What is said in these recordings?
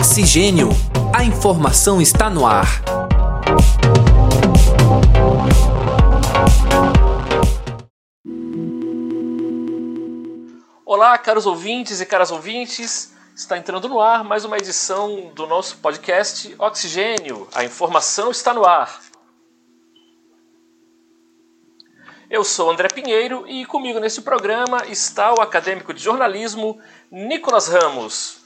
Oxigênio. A informação está no ar. Olá, caros ouvintes e caras ouvintes. Está entrando no ar mais uma edição do nosso podcast Oxigênio. A informação está no ar. Eu sou André Pinheiro e comigo nesse programa está o acadêmico de jornalismo Nicolas Ramos.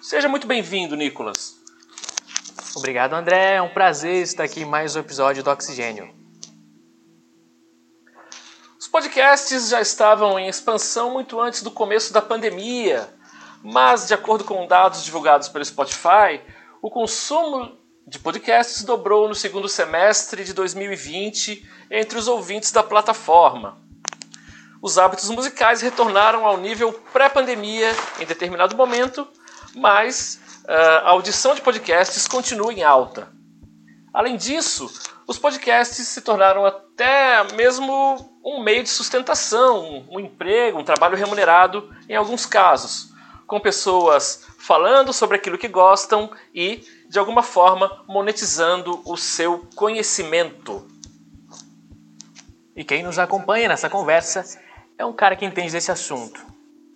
Seja muito bem-vindo, Nicolas. Obrigado, André. É um prazer estar aqui em mais um episódio do Oxigênio. Os podcasts já estavam em expansão muito antes do começo da pandemia, mas, de acordo com dados divulgados pelo Spotify, o consumo de podcasts dobrou no segundo semestre de 2020 entre os ouvintes da plataforma. Os hábitos musicais retornaram ao nível pré-pandemia em determinado momento, mas uh, a audição de podcasts continua em alta. Além disso, os podcasts se tornaram até mesmo um meio de sustentação, um emprego, um trabalho remunerado em alguns casos, com pessoas falando sobre aquilo que gostam e de alguma forma monetizando o seu conhecimento. E quem nos acompanha nessa conversa é um cara que entende desse assunto.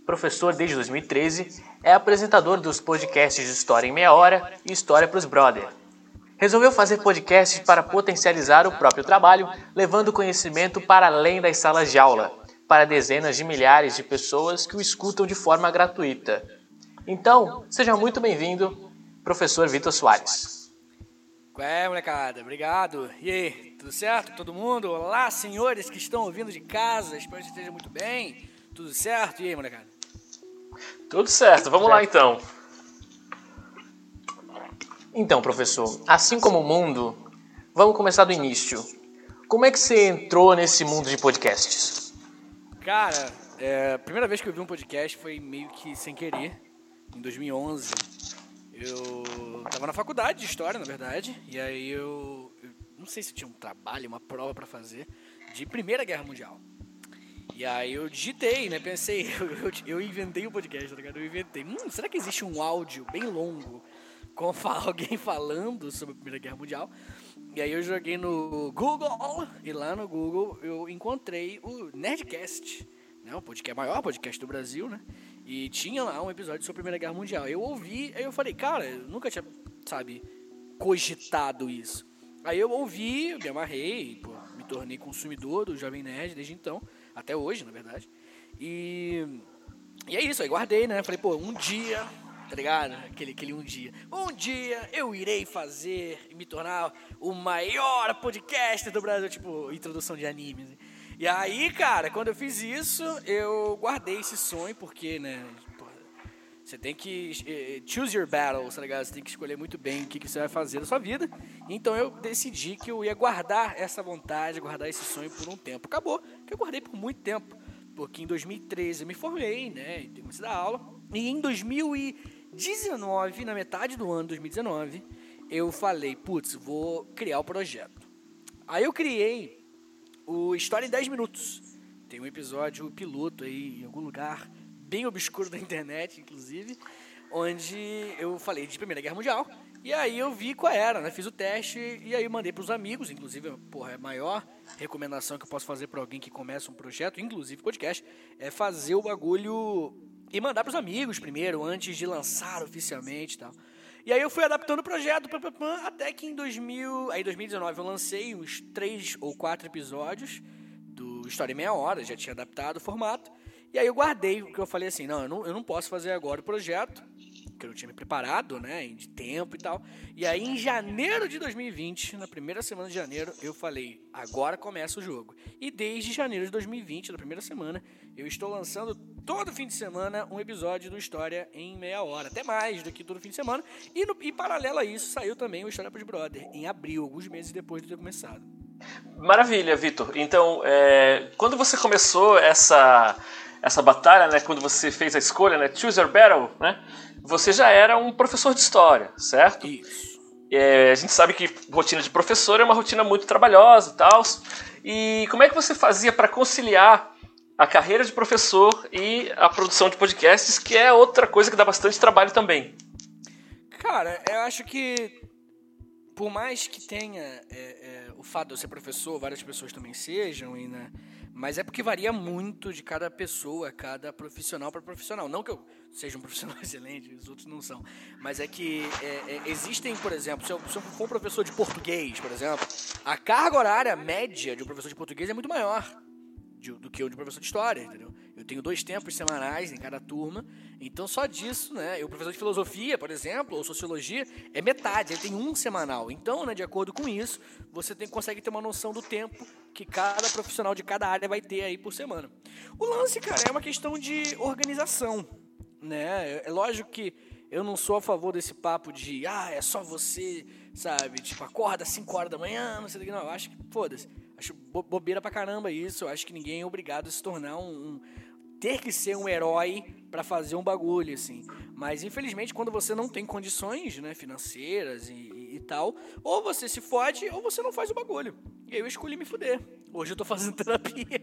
Professor desde 2013, é apresentador dos podcasts de História em Meia Hora e História para os Brother. Resolveu fazer podcasts para potencializar o próprio trabalho, levando conhecimento para além das salas de aula, para dezenas de milhares de pessoas que o escutam de forma gratuita. Então, seja muito bem-vindo professor Vitor Soares. É, molecada? Obrigado. E aí, tudo certo? Todo mundo? Olá, senhores que estão ouvindo de casa. Espero que esteja muito bem. Tudo certo? E aí, molecada? Tudo certo. Vamos lá, então. Então, professor, assim como o mundo, vamos começar do início. Como é que você entrou nesse mundo de podcasts? Cara, é, a primeira vez que eu vi um podcast foi meio que sem querer, em 2011. Eu tava na faculdade de história, na verdade, e aí eu, eu não sei se tinha um trabalho, uma prova para fazer de Primeira Guerra Mundial. E aí eu digitei, né? Pensei, eu, eu, eu inventei o um podcast, tá ligado? Eu inventei. Hum, será que existe um áudio bem longo com alguém falando sobre a Primeira Guerra Mundial? E aí eu joguei no Google, e lá no Google eu encontrei o Nerdcast, né? O podcast maior podcast do Brasil, né? E tinha lá um episódio sobre a Primeira Guerra Mundial. Eu ouvi, aí eu falei, cara, eu nunca tinha, sabe, cogitado isso. Aí eu ouvi, me amarrei, pô, me tornei consumidor do Jovem Nerd desde então, até hoje, na verdade. E, e é isso, aí guardei, né? Falei, pô, um dia, tá ligado? Aquele, aquele um dia. Um dia eu irei fazer e me tornar o maior podcaster do Brasil, tipo, introdução de animes. E aí, cara, quando eu fiz isso, eu guardei esse sonho, porque, né, você tem que eh, choose your battles, tá ligado? Você tem que escolher muito bem o que, você vai fazer na sua vida. Então eu decidi que eu ia guardar essa vontade, guardar esse sonho por um tempo. Acabou que eu guardei por muito tempo. Porque em 2013 eu me formei, né? Comecei a dar aula. E em 2019, na metade do ano 2019, eu falei, putz, vou criar o projeto. Aí eu criei o História em 10 Minutos. Tem um episódio piloto aí em algum lugar, bem obscuro da internet, inclusive, onde eu falei de Primeira Guerra Mundial. E aí eu vi qual era, né? Fiz o teste e aí mandei para os amigos, inclusive, porra, é maior recomendação que eu posso fazer para alguém que começa um projeto, inclusive podcast, é fazer o bagulho e mandar para os amigos primeiro, antes de lançar oficialmente tal. E aí eu fui adaptando o projeto, até que em 2000, aí 2019 eu lancei uns três ou quatro episódios do História em Meia Hora, já tinha adaptado o formato. E aí eu guardei, porque eu falei assim, não eu, não, eu não posso fazer agora o projeto, que eu não tinha me preparado, né, de tempo e tal. E aí em janeiro de 2020, na primeira semana de janeiro, eu falei, agora começa o jogo. E desde janeiro de 2020, na primeira semana, eu estou lançando todo fim de semana um episódio do História em meia hora, até mais do que todo fim de semana. E, no, e paralelo a isso, saiu também o História para os Brother, em abril, alguns meses depois de ter começado. Maravilha, Vitor. Então, é, quando você começou essa, essa batalha, né, quando você fez a escolha, né, Choose Your Battle, né, você já era um professor de história, certo? Isso. É, a gente sabe que rotina de professor é uma rotina muito trabalhosa e tal. E como é que você fazia para conciliar a carreira de professor e a produção de podcasts, que é outra coisa que dá bastante trabalho também? Cara, eu acho que por mais que tenha é, é, o fato de eu ser professor, várias pessoas também sejam, e, né, mas é porque varia muito de cada pessoa, cada profissional para profissional. Não que eu seja um profissional excelente, os outros não são. Mas é que é, é, existem, por exemplo, se eu, se eu for um professor de português, por exemplo, a carga horária média de um professor de português é muito maior de, do que o de professor de história, entendeu? Eu tenho dois tempos semanais em cada turma, então só disso, né? E o professor de filosofia, por exemplo, ou sociologia, é metade, ele tem um semanal. Então, né, de acordo com isso, você tem, consegue ter uma noção do tempo que cada profissional de cada área vai ter aí por semana. O lance, cara, é uma questão de organização, né? É, é lógico que eu não sou a favor desse papo de, ah, é só você, sabe? Tipo, acorda às 5 horas da manhã, não sei o que, não. Eu acho que, foda-se Acho bobeira pra caramba isso. Eu acho que ninguém é obrigado a se tornar um, um ter que ser um herói para fazer um bagulho, assim. Mas infelizmente, quando você não tem condições, né, financeiras e, e, e, tal, ou você se fode ou você não faz o bagulho. E aí eu escolhi me fuder. Hoje eu tô fazendo terapia.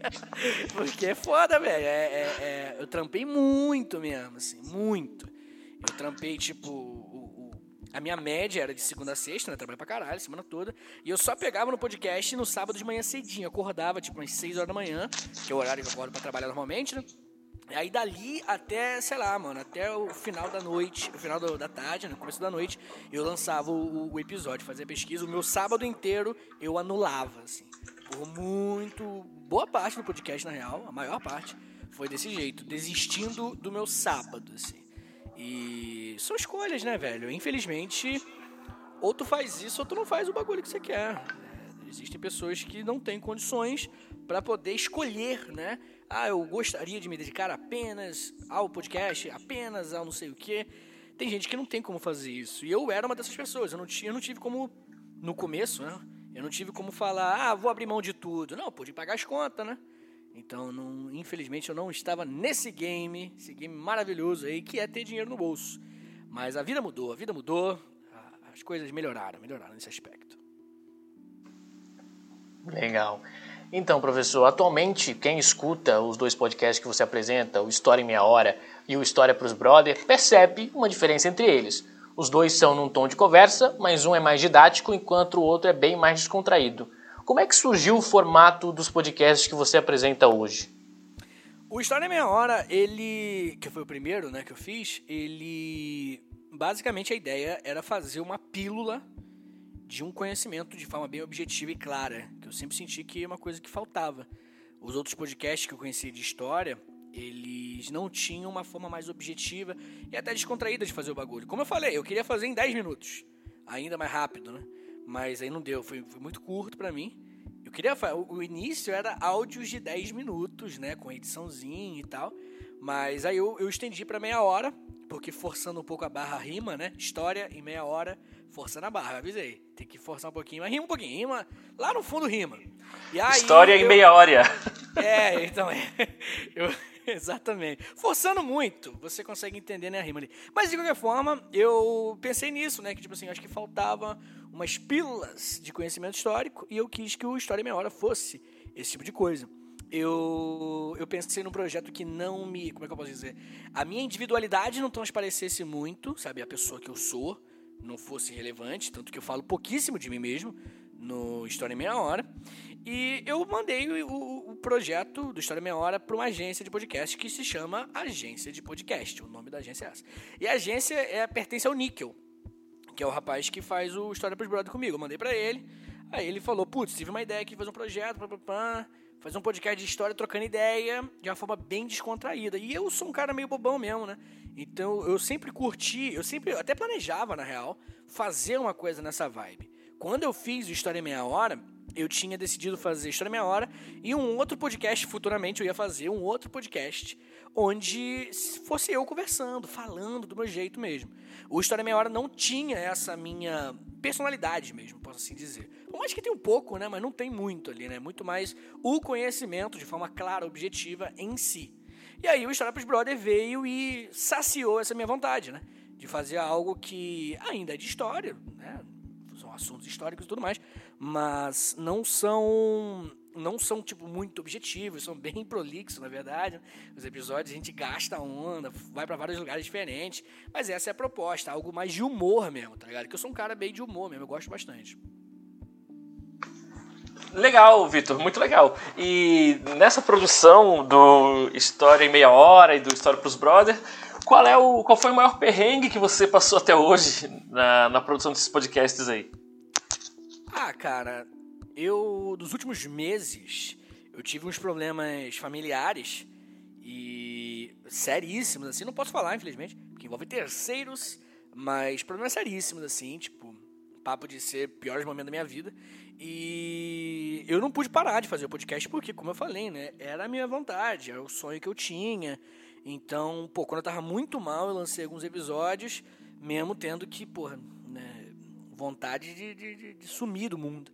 Porque é foda, velho. É, é, é, eu trampei muito mesmo, assim, muito. Eu trampei, tipo, a minha média era de segunda a sexta, né? Trabalhei pra caralho, semana toda. E eu só pegava no podcast no sábado de manhã cedinho. Acordava, tipo, umas 6 horas da manhã, que é o horário que eu acordo pra trabalhar normalmente, né? E aí dali até, sei lá, mano, até o final da noite, o final do, da tarde, no né, começo da noite, eu lançava o, o, episódio, fazia pesquisa. O meu sábado inteiro eu anulava, assim. Por muito. Boa parte do podcast, na real, a maior parte, foi desse jeito, desistindo do meu sábado, assim. E são escolhas, né, velho? Infelizmente, ou tu faz isso ou tu não faz o bagulho que você quer. Existem pessoas que não têm condições para poder escolher, né? Ah, eu gostaria de me dedicar apenas ao podcast, apenas ao não sei o quê. Tem gente que não tem como fazer isso. E eu era uma dessas pessoas. Eu não, tinha, eu não tive como, no começo, né? Eu não tive como falar, ah, vou abrir mão de tudo. Não, pude pagar as contas, né? Então, não, infelizmente, eu não estava nesse game, esse game maravilhoso aí, que é ter dinheiro no bolso. Mas a vida mudou, a vida mudou, as coisas melhoraram, melhoraram nesse aspecto. Legal. Então, professor, atualmente quem escuta os dois podcasts que você apresenta, o História em Meia Hora e o História para os Brother, percebe uma diferença entre eles. Os dois são num tom de conversa, mas um é mais didático, enquanto o outro é bem mais descontraído. Como é que surgiu o formato dos podcasts que você apresenta hoje? O História Meia Hora, ele. que foi o primeiro né, que eu fiz, ele. Basicamente a ideia era fazer uma pílula de um conhecimento de forma bem objetiva e clara, que eu sempre senti que é uma coisa que faltava. Os outros podcasts que eu conheci de história, eles não tinham uma forma mais objetiva e até descontraída de fazer o bagulho. Como eu falei, eu queria fazer em 10 minutos, ainda mais rápido, né? Mas aí não deu, foi, foi muito curto para mim. Eu queria o, o início era áudios de 10 minutos, né, com ediçãozinha e tal. Mas aí eu, eu estendi para meia hora, porque forçando um pouco a barra rima, né? História em meia hora, forçando a barra, avisei. Tem que forçar um pouquinho, mas rima um pouquinho, rima. Lá no fundo rima. Aí, História eu, em meia hora. É, então é. Eu, Exatamente. Forçando muito, você consegue entender né, a rima ali. Mas de qualquer forma, eu pensei nisso, né? Que tipo assim, acho que faltava umas pílulas de conhecimento histórico e eu quis que o História Meia Hora fosse esse tipo de coisa. Eu, eu pensei num projeto que não me. Como é que eu posso dizer? A minha individualidade não transparecesse muito, sabe? A pessoa que eu sou não fosse relevante, tanto que eu falo pouquíssimo de mim mesmo no História Meia Hora. E eu mandei o, o projeto do História Meia Hora para uma agência de podcast que se chama Agência de Podcast. O nome da agência é essa. E a agência é, pertence ao Níquel, que é o rapaz que faz o História para os Brothers comigo. Eu mandei para ele. Aí ele falou: Putz, tive uma ideia aqui, fazer um projeto, pá, pá, pá, fazer um podcast de história trocando ideia de uma forma bem descontraída. E eu sou um cara meio bobão mesmo, né? Então eu sempre curti, eu sempre até planejava, na real, fazer uma coisa nessa vibe. Quando eu fiz o História Meia Hora, eu tinha decidido fazer História Meia Hora e um outro podcast, futuramente eu ia fazer um outro podcast, onde fosse eu conversando, falando do meu jeito mesmo. O História Meia Hora não tinha essa minha personalidade mesmo, posso assim dizer. Por mais que tem um pouco, né, mas não tem muito ali, né? Muito mais o conhecimento de forma clara, objetiva em si. E aí o História pros Brother veio e saciou essa minha vontade, né? De fazer algo que ainda é de história, né? São assuntos históricos e tudo mais, mas não são não são, tipo, muito objetivos, são bem prolixos, na verdade. Os episódios a gente gasta onda, vai para vários lugares diferentes. Mas essa é a proposta, algo mais de humor mesmo, tá ligado? Que eu sou um cara bem de humor mesmo, eu gosto bastante. Legal, Vitor, muito legal. E nessa produção do História em Meia Hora e do História pros Brothers, qual, é o, qual foi o maior perrengue que você passou até hoje na, na produção desses podcasts aí? Ah, cara, eu, nos últimos meses, eu tive uns problemas familiares e seríssimos, assim, não posso falar, infelizmente, porque envolve terceiros, mas problemas seríssimos, assim, tipo, papo de ser piores momentos da minha vida. E eu não pude parar de fazer o podcast porque, como eu falei, né, era a minha vontade, era o sonho que eu tinha. Então, pô, quando eu tava muito mal, eu lancei alguns episódios, mesmo tendo que, porra, vontade de, de, de sumir do mundo.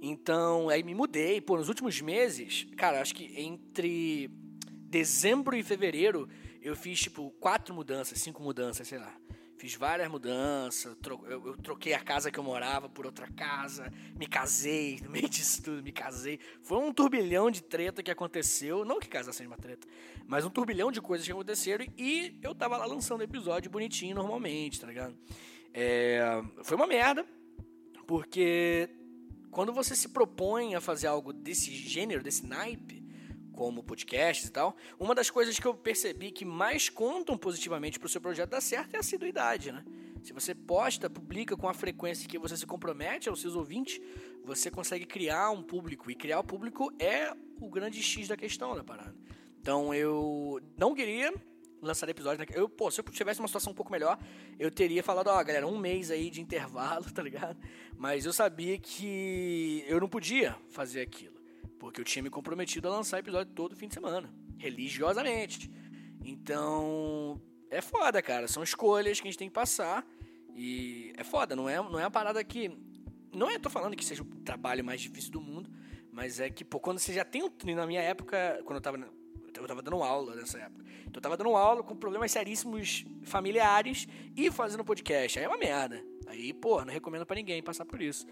Então, aí me mudei. Pô, nos últimos meses, cara, acho que entre dezembro e fevereiro eu fiz, tipo, quatro mudanças, cinco mudanças, sei lá. Fiz várias mudanças, eu troquei a casa que eu morava por outra casa, me casei, no meio disso tudo, me casei. Foi um turbilhão de treta que aconteceu, não que casa seja uma treta, mas um turbilhão de coisas que aconteceram e eu tava lá lançando episódio bonitinho normalmente, tá ligado? É, foi uma merda, porque quando você se propõe a fazer algo desse gênero, desse naipe, como podcasts e tal, uma das coisas que eu percebi que mais contam positivamente para o seu projeto dar certo é a assiduidade, né? Se você posta, publica com a frequência que você se compromete aos seus ouvintes, você consegue criar um público. E criar o público é o grande X da questão da parada. Então eu não queria lançar episódio. Né? Eu, pô, se eu tivesse uma situação um pouco melhor, eu teria falado, ó, oh, galera, um mês aí de intervalo, tá ligado? Mas eu sabia que eu não podia fazer aquilo. Porque eu tinha me comprometido a lançar episódio todo fim de semana, religiosamente. Então, é foda, cara. São escolhas que a gente tem que passar. E é foda, não é, não é uma parada que. Não é, tô falando que seja o trabalho mais difícil do mundo, mas é que, pô, quando você já tem um. Na minha época, quando eu tava eu tava dando aula nessa época. Então eu tava dando aula com problemas seríssimos familiares e fazendo podcast. Aí é uma merda. Aí, pô, não recomendo para ninguém passar por isso.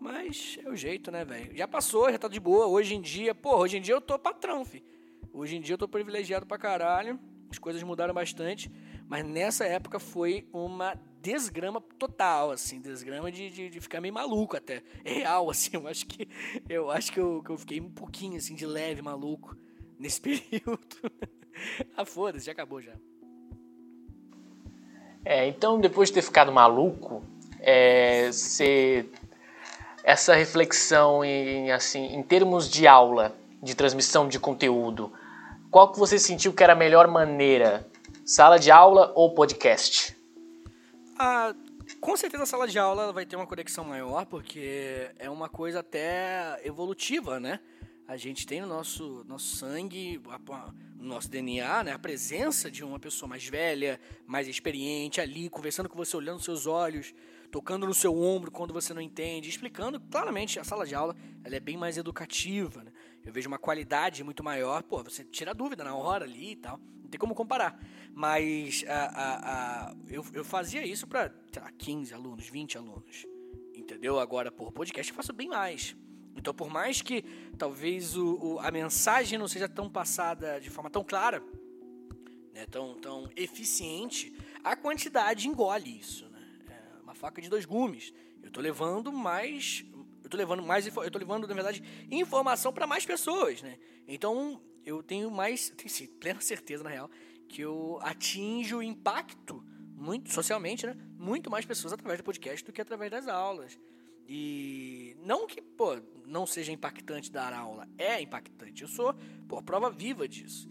Mas é o jeito, né, velho? Já passou, já tá de boa. Hoje em dia, pô, hoje em dia eu tô patrão, fi. Hoje em dia eu tô privilegiado pra caralho. As coisas mudaram bastante. Mas nessa época foi uma desgrama total, assim, desgrama de, de, de, ficar meio maluco até. É real, assim, eu acho que eu acho que eu, que eu fiquei um pouquinho assim de leve maluco nesse período. ah, foda-se, já acabou já. É, então depois de ter ficado maluco, é, você, essa reflexão em, assim, em termos de aula, de transmissão de conteúdo, qual que você sentiu que era a melhor maneira? Sala de aula ou podcast? Ah, com certeza a sala de aula vai ter uma conexão maior, porque é uma coisa até evolutiva, né? A gente tem no nosso, nosso sangue, no nosso DNA, né, a presença de uma pessoa mais velha, mais experiente ali, conversando com você, olhando seus olhos, tocando no seu ombro quando você não entende, explicando claramente. A sala de aula ela é bem mais educativa. Né? Eu vejo uma qualidade muito maior. Pô, você tira dúvida na hora ali e tal. Não tem como comparar. Mas a, a, a, eu, eu fazia isso para 15 alunos, 20 alunos. Entendeu? Agora, por podcast, eu faço bem mais. Então, por mais que talvez o, o, a mensagem não seja tão passada de forma tão clara, né, tão, tão eficiente, a quantidade engole isso. Né? É uma faca de dois gumes. Eu estou levando mais. Eu estou levando mais. Eu estou levando, na verdade, informação para mais pessoas. Né? Então, eu tenho mais. Tenho sim, plena certeza, na real, que eu atinjo o impacto muito socialmente, né? Muito mais pessoas através do podcast do que através das aulas. E não que, pô, não seja impactante dar aula, é impactante. Eu sou, pô, prova viva disso.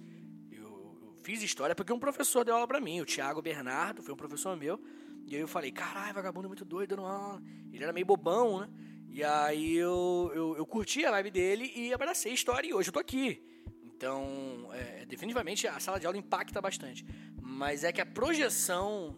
Eu, eu fiz história porque um professor deu aula para mim, o Thiago Bernardo, foi um professor meu. E aí eu falei, caralho, vagabundo é muito doido dando aula. Ele era meio bobão, né? E aí eu, eu, eu curti a vibe dele e abracei a história e hoje eu tô aqui. Então, é, definitivamente a sala de aula impacta bastante. Mas é que a projeção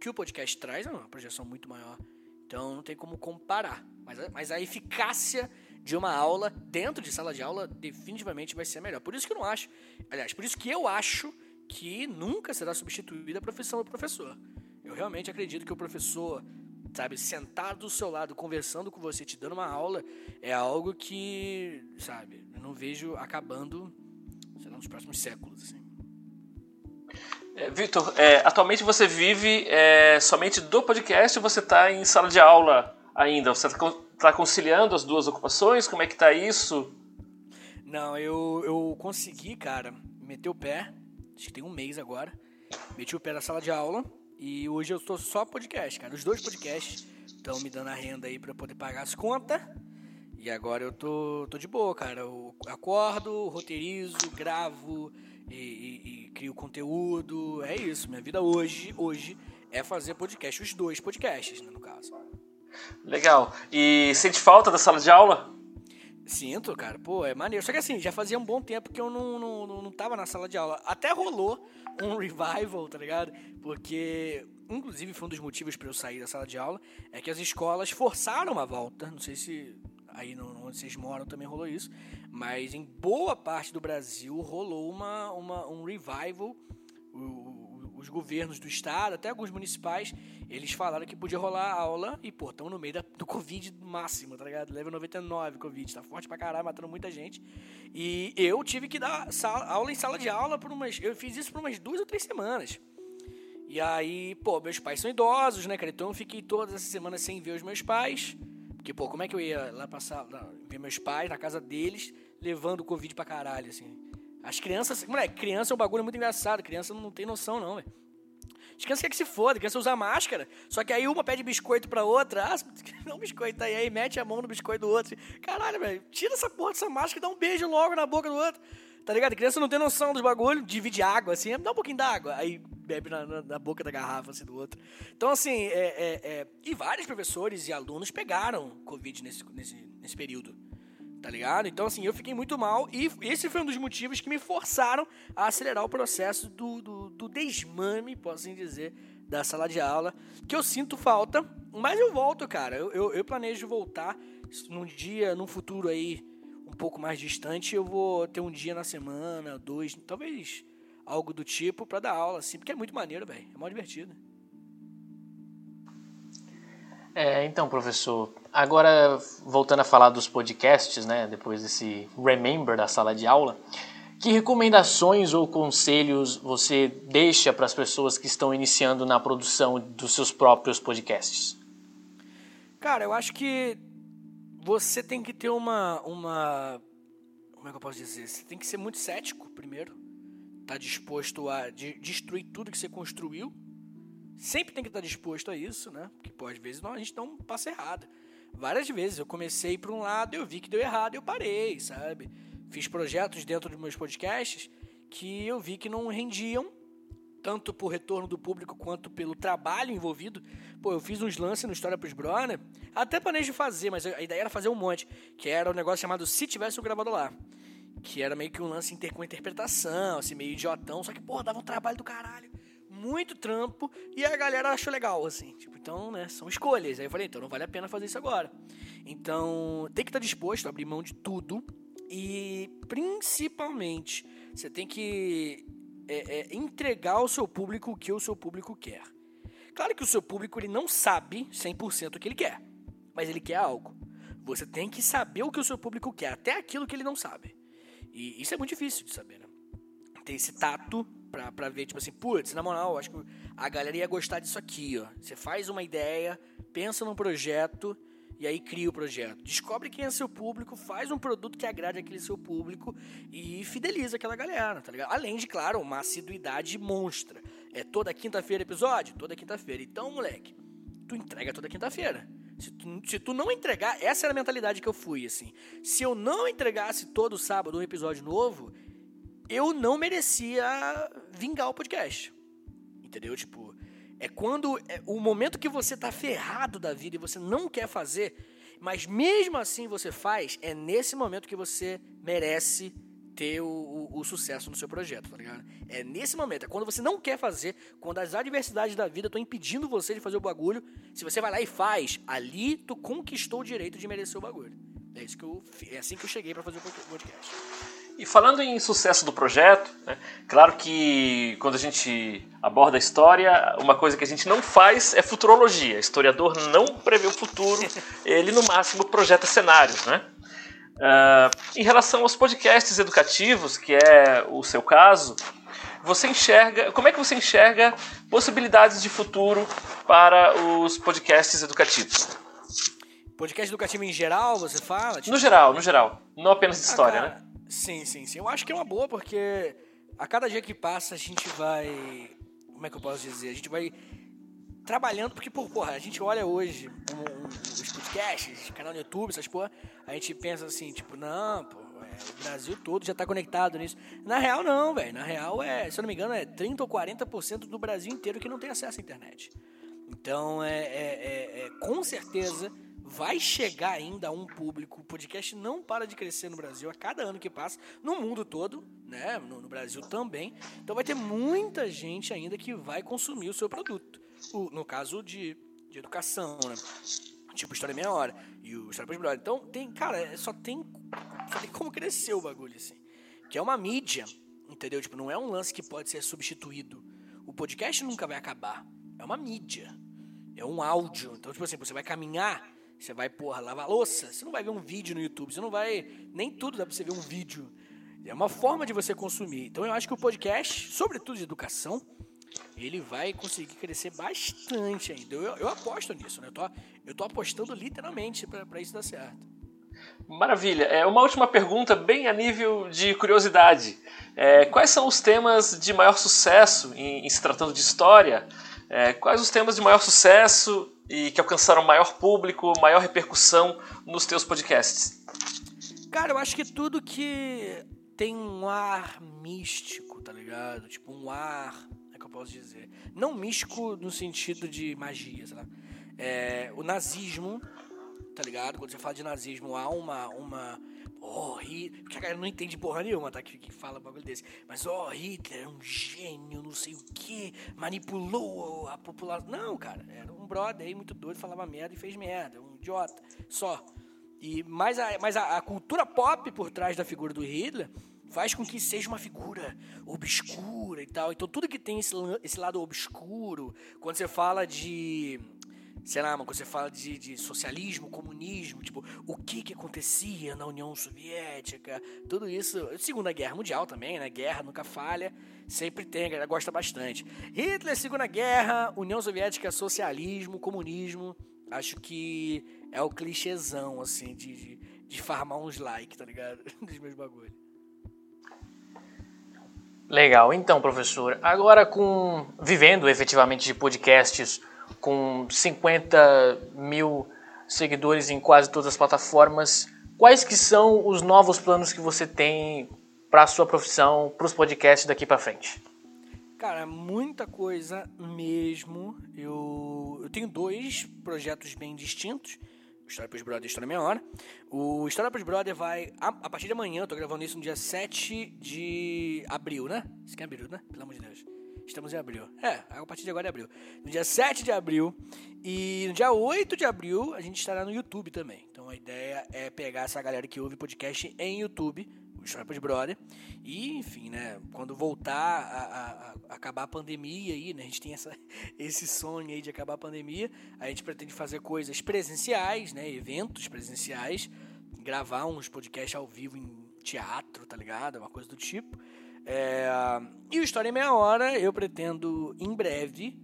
que o podcast traz é uma projeção muito maior então não tem como comparar. Mas, mas a eficácia de uma aula dentro de sala de aula definitivamente vai ser melhor. Por isso que eu não acho, aliás, por isso que eu acho que nunca será substituída a profissão do professor. Eu realmente acredito que o professor, sabe, sentado do seu lado, conversando com você, te dando uma aula, é algo que, sabe, não vejo acabando, sei lá, nos próximos séculos, assim. É, Vitor, é, atualmente você vive é, somente do podcast ou você está em sala de aula ainda? Você está tá conciliando as duas ocupações? Como é que está isso? Não, eu, eu consegui, cara, meter o pé, acho que tem um mês agora, meti o pé na sala de aula e hoje eu estou só podcast, cara. Os dois podcasts estão me dando a renda aí para poder pagar as contas. E agora eu tô, tô de boa, cara. Eu acordo, roteirizo, gravo e, e, e crio conteúdo. É isso. Minha vida hoje, hoje é fazer podcast. Os dois podcasts, né, no caso. Legal. E sente falta da sala de aula? Sinto, cara. Pô, é maneiro. Só que assim, já fazia um bom tempo que eu não, não, não, não tava na sala de aula. Até rolou um revival, tá ligado? Porque, inclusive, foi um dos motivos para eu sair da sala de aula, é que as escolas forçaram uma volta. Não sei se aí onde vocês moram também rolou isso, mas em boa parte do Brasil rolou uma, uma um revival. O, os governos do estado, até alguns municipais, eles falaram que podia rolar aula e, pô, estão no meio da, do Covid máximo, tá ligado? Level 99 Covid, tá forte pra caralho, matando muita gente. E eu tive que dar sala, aula em sala de aula por umas. Eu fiz isso por umas duas ou três semanas. E aí, pô, meus pais são idosos, né, cara? Então eu fiquei todas essas semanas sem ver os meus pais. Porque, pô, como é que eu ia lá passar, lá, ver meus pais na casa deles, levando o Covid pra caralho, assim? As crianças, moleque, criança é um bagulho muito engraçado. Criança não tem noção, não, velho. As crianças querem que se foda, criança usa máscara. Só que aí uma pede biscoito pra outra. Ah, não biscoito aí, aí mete a mão no biscoito do outro. Caralho, velho, tira essa porra dessa máscara e dá um beijo logo na boca do outro. Tá ligado? A criança não tem noção dos bagulhos, divide água, assim, dá um pouquinho d'água. Aí bebe na, na, na, boca da garrafa, assim, do outro. Então, assim, é, é, é, e vários professores e alunos pegaram Covid nesse, nesse, nesse período tá ligado? Então, assim, eu fiquei muito mal e esse foi um dos motivos que me forçaram a acelerar o processo do, do, do desmame, posso assim dizer, da sala de aula, que eu sinto falta, mas eu volto, cara. Eu, eu, eu planejo voltar num dia, num futuro aí um pouco mais distante, eu vou ter um dia na semana, dois, talvez algo do tipo para dar aula, assim, porque é muito maneiro, velho. É mó divertido. É, então, professor, agora voltando a falar dos podcasts, né, depois desse remember da sala de aula, que recomendações ou conselhos você deixa para as pessoas que estão iniciando na produção dos seus próprios podcasts? Cara, eu acho que você tem que ter uma uma como é que eu posso dizer? Você tem que ser muito cético primeiro, tá disposto a de, destruir tudo que você construiu sempre tem que estar disposto a isso, né? Porque, pô, às vezes não, a gente dá um passo errado. Várias vezes eu comecei por um lado, eu vi que deu errado eu parei, sabe? Fiz projetos dentro dos meus podcasts que eu vi que não rendiam, tanto por retorno do público quanto pelo trabalho envolvido. Pô, eu fiz uns lances no História pros Brother, até planejei fazer, mas a ideia era fazer um monte, que era um negócio chamado Se Tivesse o Gravado Lá. Que era meio que um lance com interpretação, assim, meio idiotão, só que, pô, dava um trabalho do caralho muito trampo e a galera achou legal, assim. Tipo, então, né, são escolhas. Aí eu falei, então não vale a pena fazer isso agora. Então, tem que estar disposto a abrir mão de tudo e, principalmente, você tem que é, é, entregar ao seu público o que o seu público quer. Claro que o seu público ele não sabe 100% o que ele quer, mas ele quer algo. Você tem que saber o que o seu público quer, até aquilo que ele não sabe. E isso é muito difícil de saber, né? Ter esse tato pra, pra ver, tipo assim, putz, na moral, acho que a galera ia gostar disso aqui, ó. Você faz uma ideia, pensa num projeto e aí cria o projeto. Descobre quem é seu público, faz um produto que agrade aquele seu público e fideliza aquela galera, tá ligado? Além de, claro, uma assiduidade monstra. É toda quinta-feira episódio? Toda quinta-feira. Então, moleque, tu entrega toda quinta-feira. Se tu, se tu não entregar, essa era a mentalidade que eu fui, assim. Se eu não entregasse todo sábado um episódio novo, eu não merecia vingar o podcast. Entendeu? Tipo, é quando é o momento que você tá ferrado da vida e você não quer fazer, mas mesmo assim você faz, é nesse momento que você merece ter o, o, o, sucesso no seu projeto, tá ligado? É nesse momento, é quando você não quer fazer, quando as adversidades da vida estão impedindo você de fazer o bagulho, se você vai lá e faz, ali tu conquistou o direito de merecer o bagulho. É isso que eu, é assim que eu cheguei para fazer o podcast. E falando em sucesso do projeto, né, claro que quando a gente aborda a história, uma coisa que a gente não faz é futurologia. O historiador não prevê o futuro, ele no máximo projeta cenários, né? Uh, em relação aos podcasts educativos, que é o seu caso, você enxerga, como é que você enxerga possibilidades de futuro para os podcasts educativos? Podcast educativo em geral, você fala? Tipo... No geral, no geral. Não apenas de ah, história, cara, né? Sim, sim, sim. Eu acho que é uma boa, porque a cada dia que passa a gente vai. Como é que eu posso dizer? A gente vai trabalhando, porque, por, porra, a gente olha hoje um, um, os podcasts, canal no YouTube, essas porra, a gente pensa assim, tipo, não, pô, é, o Brasil todo já tá conectado nisso. Na real, não, velho. Na real, é, se eu não me engano, é 30 ou 40% do Brasil inteiro que não tem acesso à internet. Então, é, é, é, é com certeza vai chegar ainda a um público. O podcast não para de crescer no Brasil a cada ano que passa, no mundo todo, né? No, no Brasil também. Então vai ter muita gente ainda que vai consumir o seu produto. O, no caso de, de educação, né? Tipo História Meia Hora e o História Pós Então tem, cara, é, só tem, só tem como crescer o bagulho, assim. Que é uma mídia, entendeu? Tipo, não é um lance que pode ser substituído. O podcast nunca vai acabar. É uma mídia. É um áudio. Então, tipo assim, você vai caminhar você vai, porra, lavar louça, você não vai ver um vídeo no YouTube, você não vai. Nem tudo dá pra você ver um vídeo. É uma forma de você consumir. Então eu acho que o podcast, sobretudo de educação, ele vai conseguir crescer bastante ainda. Eu, eu aposto nisso, né? Eu tô, eu tô apostando literalmente para isso dar certo. Maravilha. É uma última pergunta, bem a nível de curiosidade. É, quais são os temas de maior sucesso em, em se tratando de história? É, quais os temas de maior sucesso e que alcançaram maior público, maior repercussão nos teus podcasts? Cara, eu acho que tudo que tem um ar místico, tá ligado? Tipo, um ar. É que eu posso dizer? Não místico no sentido de magia, sei lá. É, o nazismo, tá ligado? Quando você fala de nazismo, há uma, uma oh, Hitler. Porque a galera não entende porra nenhuma, tá? Que, que fala um bagulho desse. Mas, ó, oh, Hitler é um gênio, não sei o que, manipulou a população. Não, cara, era um brother aí muito doido, falava merda e fez merda. Um idiota. Só. E, mas a, mas a, a cultura pop por trás da figura do Hitler faz com que seja uma figura obscura e tal. Então tudo que tem esse, esse lado obscuro, quando você fala de sei lá, quando você fala de, de, socialismo, comunismo, tipo, o que que acontecia na União Soviética, tudo isso, Segunda Guerra Mundial também, né, guerra nunca falha, sempre tem, a galera gosta bastante. Hitler, Segunda Guerra, União Soviética, socialismo, comunismo, acho que é o clichêzão, assim, de, de, de farmar uns likes, tá ligado, dos meus bagulhos. Legal, então, professor, agora com, vivendo efetivamente de podcasts, com 50 mil seguidores em quase todas as plataformas. Quais que são os novos planos que você tem para a sua profissão, para os podcasts daqui para frente? Cara, muita coisa mesmo. Eu, eu tenho dois projetos bem distintos. O História Pros Brother e História Meia Hora. O História Pros Brother vai, a, a, partir de amanhã, eu tô gravando isso no dia 7 de abril, né? Isso que é abril, né? Pelo amor de Deus. Estamos em abril. É, a partir de agora é abril. No dia 7 de abril e no dia 8 de abril a gente estará no YouTube também. Então a ideia é pegar essa galera que ouve podcast em YouTube, o de Brother. E, enfim, né, quando voltar a, a, a, acabar a pandemia aí, né, a gente tem essa, esse sonho aí de acabar a pandemia, a gente pretende fazer coisas presenciais, né, eventos presenciais, gravar uns podcasts ao vivo em teatro, tá ligado? Uma coisa do tipo. É, e o História em Meia Hora eu pretendo em breve,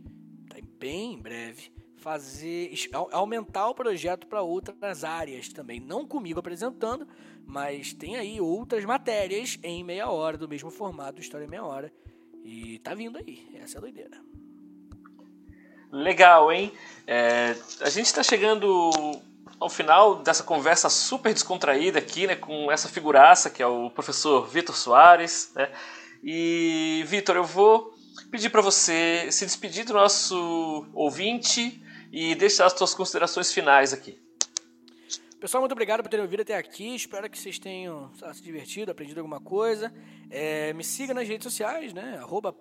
tá, bem em breve, fazer aumentar o projeto para outras áreas também. Não comigo apresentando, mas tem aí outras matérias em meia hora, do mesmo formato História em Meia Hora. E tá vindo aí, essa é a doideira. Legal, hein? É, a gente está chegando ao final dessa conversa super descontraída aqui, né, com essa figuraça que é o professor Vitor Soares, né? E Vitor, eu vou pedir para você se despedir do nosso ouvinte e deixar as suas considerações finais aqui. Pessoal, muito obrigado por terem ouvido até aqui. Espero que vocês tenham se divertido, aprendido alguma coisa. É, me siga nas redes sociais, né? Arroba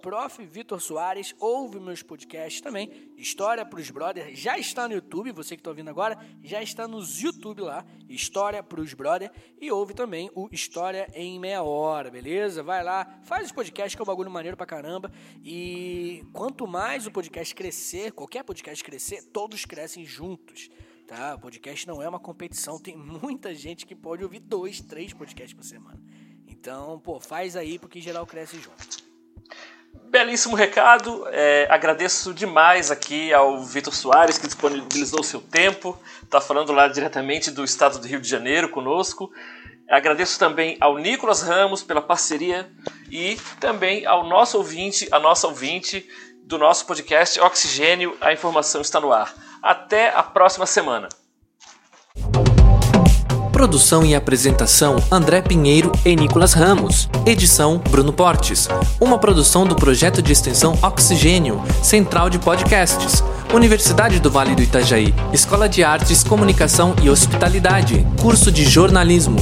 Soares. Ouve meus podcasts também. História para os Brothers já está no YouTube. Você que está ouvindo agora já está nos YouTube lá. História para os Brothers. E ouve também o História em Meia Hora, beleza? Vai lá, faz os podcasts que é um bagulho maneiro pra caramba. E quanto mais o podcast crescer, qualquer podcast crescer, todos crescem juntos tá? Podcast não é uma competição, tem muita gente que pode ouvir dois, três podcasts por semana. Então, pô, faz aí porque geral cresce junto. Belíssimo recado. É, agradeço demais aqui ao Vitor Soares, que disponibilizou o seu tempo. Está falando lá diretamente do estado do Rio de Janeiro conosco. Agradeço também ao Nicolas Ramos pela parceria e também ao nosso ouvinte, a nossa ouvinte do nosso podcast Oxigênio, a informação está no ar. Até a próxima semana. Produção e apresentação André Pinheiro e Nicolas Ramos. Edição Bruno Portes. Uma produção do projeto de extensão Oxigênio, Central de Podcasts. Universidade do Vale do Itajaí. Escola de Artes, Comunicação e Hospitalidade. Curso de Jornalismo.